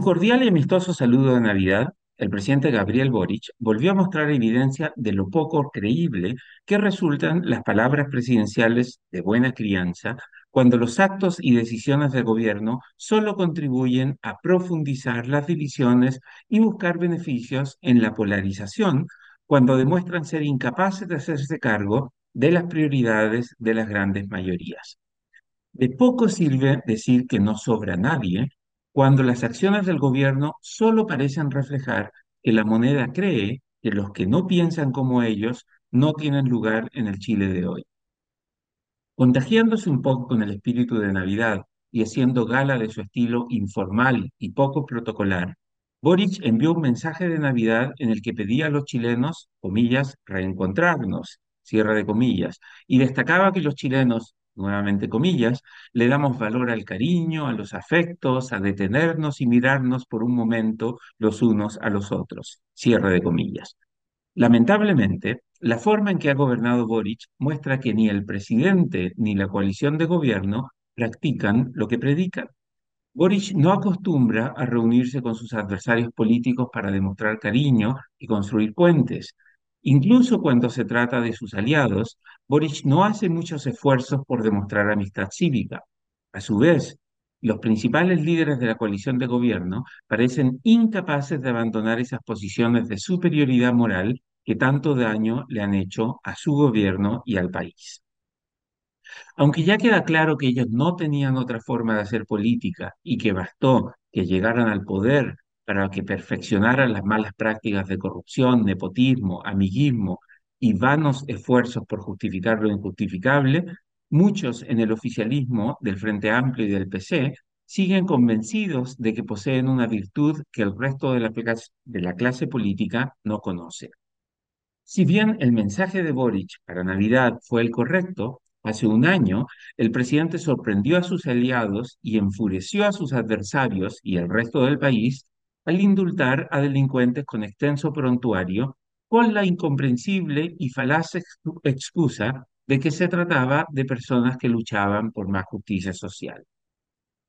su cordial y amistoso saludo de Navidad, el presidente Gabriel Boric volvió a mostrar evidencia de lo poco creíble que resultan las palabras presidenciales de buena crianza cuando los actos y decisiones del gobierno solo contribuyen a profundizar las divisiones y buscar beneficios en la polarización, cuando demuestran ser incapaces de hacerse cargo de las prioridades de las grandes mayorías. De poco sirve decir que no sobra nadie cuando las acciones del gobierno solo parecen reflejar que la moneda cree que los que no piensan como ellos no tienen lugar en el Chile de hoy. Contagiándose un poco con el espíritu de Navidad y haciendo gala de su estilo informal y poco protocolar, Boric envió un mensaje de Navidad en el que pedía a los chilenos, comillas, reencontrarnos, cierre de comillas, y destacaba que los chilenos, nuevamente comillas, le damos valor al cariño, a los afectos, a detenernos y mirarnos por un momento los unos a los otros, cierre de comillas. Lamentablemente, la forma en que ha gobernado Boric muestra que ni el presidente ni la coalición de gobierno practican lo que predican. Boric no acostumbra a reunirse con sus adversarios políticos para demostrar cariño y construir puentes. Incluso cuando se trata de sus aliados, Boric no hace muchos esfuerzos por demostrar amistad cívica. A su vez, los principales líderes de la coalición de gobierno parecen incapaces de abandonar esas posiciones de superioridad moral que tanto daño le han hecho a su gobierno y al país. Aunque ya queda claro que ellos no tenían otra forma de hacer política y que bastó que llegaran al poder para que perfeccionaran las malas prácticas de corrupción, nepotismo, amiguismo y vanos esfuerzos por justificar lo injustificable, muchos en el oficialismo del Frente Amplio y del PC siguen convencidos de que poseen una virtud que el resto de la, de la clase política no conoce. Si bien el mensaje de Boric para Navidad fue el correcto, hace un año el presidente sorprendió a sus aliados y enfureció a sus adversarios y el resto del país al indultar a delincuentes con extenso prontuario con la incomprensible y falaz excusa de que se trataba de personas que luchaban por más justicia social.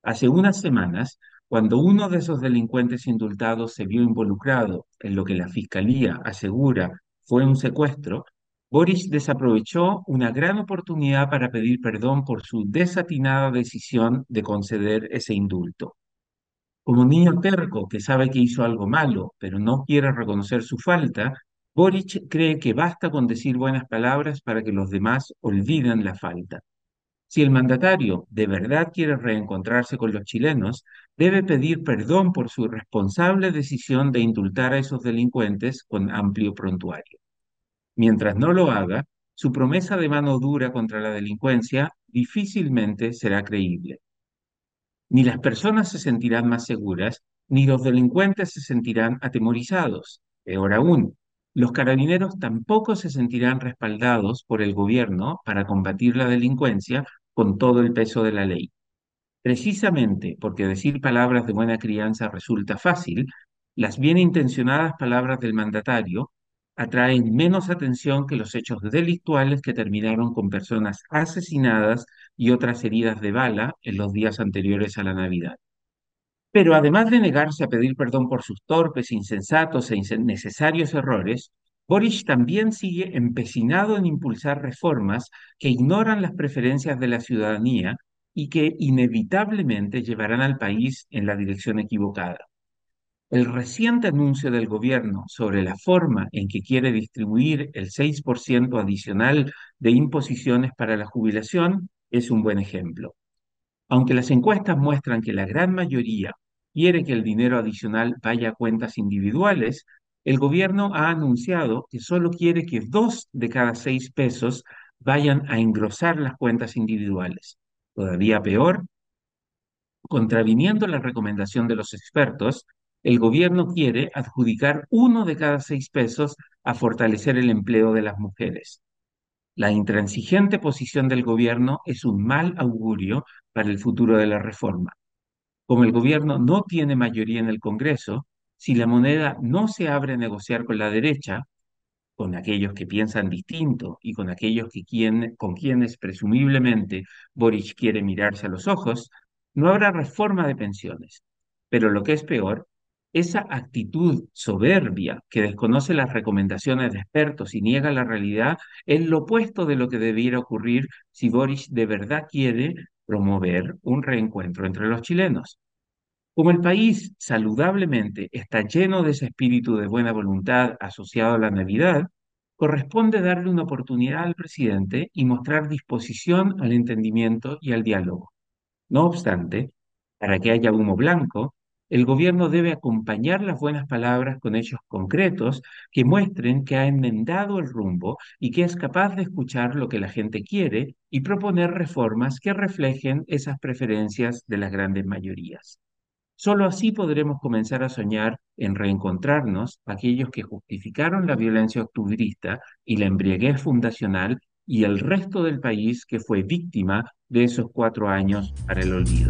Hace unas semanas, cuando uno de esos delincuentes indultados se vio involucrado en lo que la Fiscalía asegura fue un secuestro, Boris desaprovechó una gran oportunidad para pedir perdón por su desatinada decisión de conceder ese indulto. Como niño terco que sabe que hizo algo malo, pero no quiere reconocer su falta, Boric cree que basta con decir buenas palabras para que los demás olviden la falta. Si el mandatario de verdad quiere reencontrarse con los chilenos, debe pedir perdón por su irresponsable decisión de indultar a esos delincuentes con amplio prontuario. Mientras no lo haga, su promesa de mano dura contra la delincuencia difícilmente será creíble. Ni las personas se sentirán más seguras, ni los delincuentes se sentirán atemorizados. Peor aún, los carabineros tampoco se sentirán respaldados por el gobierno para combatir la delincuencia con todo el peso de la ley. Precisamente porque decir palabras de buena crianza resulta fácil, las bien intencionadas palabras del mandatario atraen menos atención que los hechos delictuales que terminaron con personas asesinadas y otras heridas de bala en los días anteriores a la Navidad. Pero además de negarse a pedir perdón por sus torpes, insensatos e innecesarios errores, Boris también sigue empecinado en impulsar reformas que ignoran las preferencias de la ciudadanía y que inevitablemente llevarán al país en la dirección equivocada. El reciente anuncio del gobierno sobre la forma en que quiere distribuir el 6% adicional de imposiciones para la jubilación es un buen ejemplo. Aunque las encuestas muestran que la gran mayoría quiere que el dinero adicional vaya a cuentas individuales, el gobierno ha anunciado que solo quiere que dos de cada seis pesos vayan a engrosar las cuentas individuales. Todavía peor, contraviniendo la recomendación de los expertos, el gobierno quiere adjudicar uno de cada seis pesos a fortalecer el empleo de las mujeres. La intransigente posición del gobierno es un mal augurio para el futuro de la reforma. Como el gobierno no tiene mayoría en el Congreso, si la moneda no se abre a negociar con la derecha, con aquellos que piensan distinto y con aquellos que con quienes presumiblemente Boric quiere mirarse a los ojos, no habrá reforma de pensiones, Pero lo que es peor, esa actitud soberbia que desconoce las recomendaciones de expertos y niega la realidad es lo opuesto de lo que debiera ocurrir si Boris de verdad quiere promover un reencuentro entre los chilenos. Como el país saludablemente está lleno de ese espíritu de buena voluntad asociado a la Navidad, corresponde darle una oportunidad al presidente y mostrar disposición al entendimiento y al diálogo. No obstante, para que haya humo blanco, el gobierno debe acompañar las buenas palabras con hechos concretos que muestren que ha enmendado el rumbo y que es capaz de escuchar lo que la gente quiere y proponer reformas que reflejen esas preferencias de las grandes mayorías. Solo así podremos comenzar a soñar en reencontrarnos aquellos que justificaron la violencia octubrista y la embriaguez fundacional y el resto del país que fue víctima de esos cuatro años para el olvido.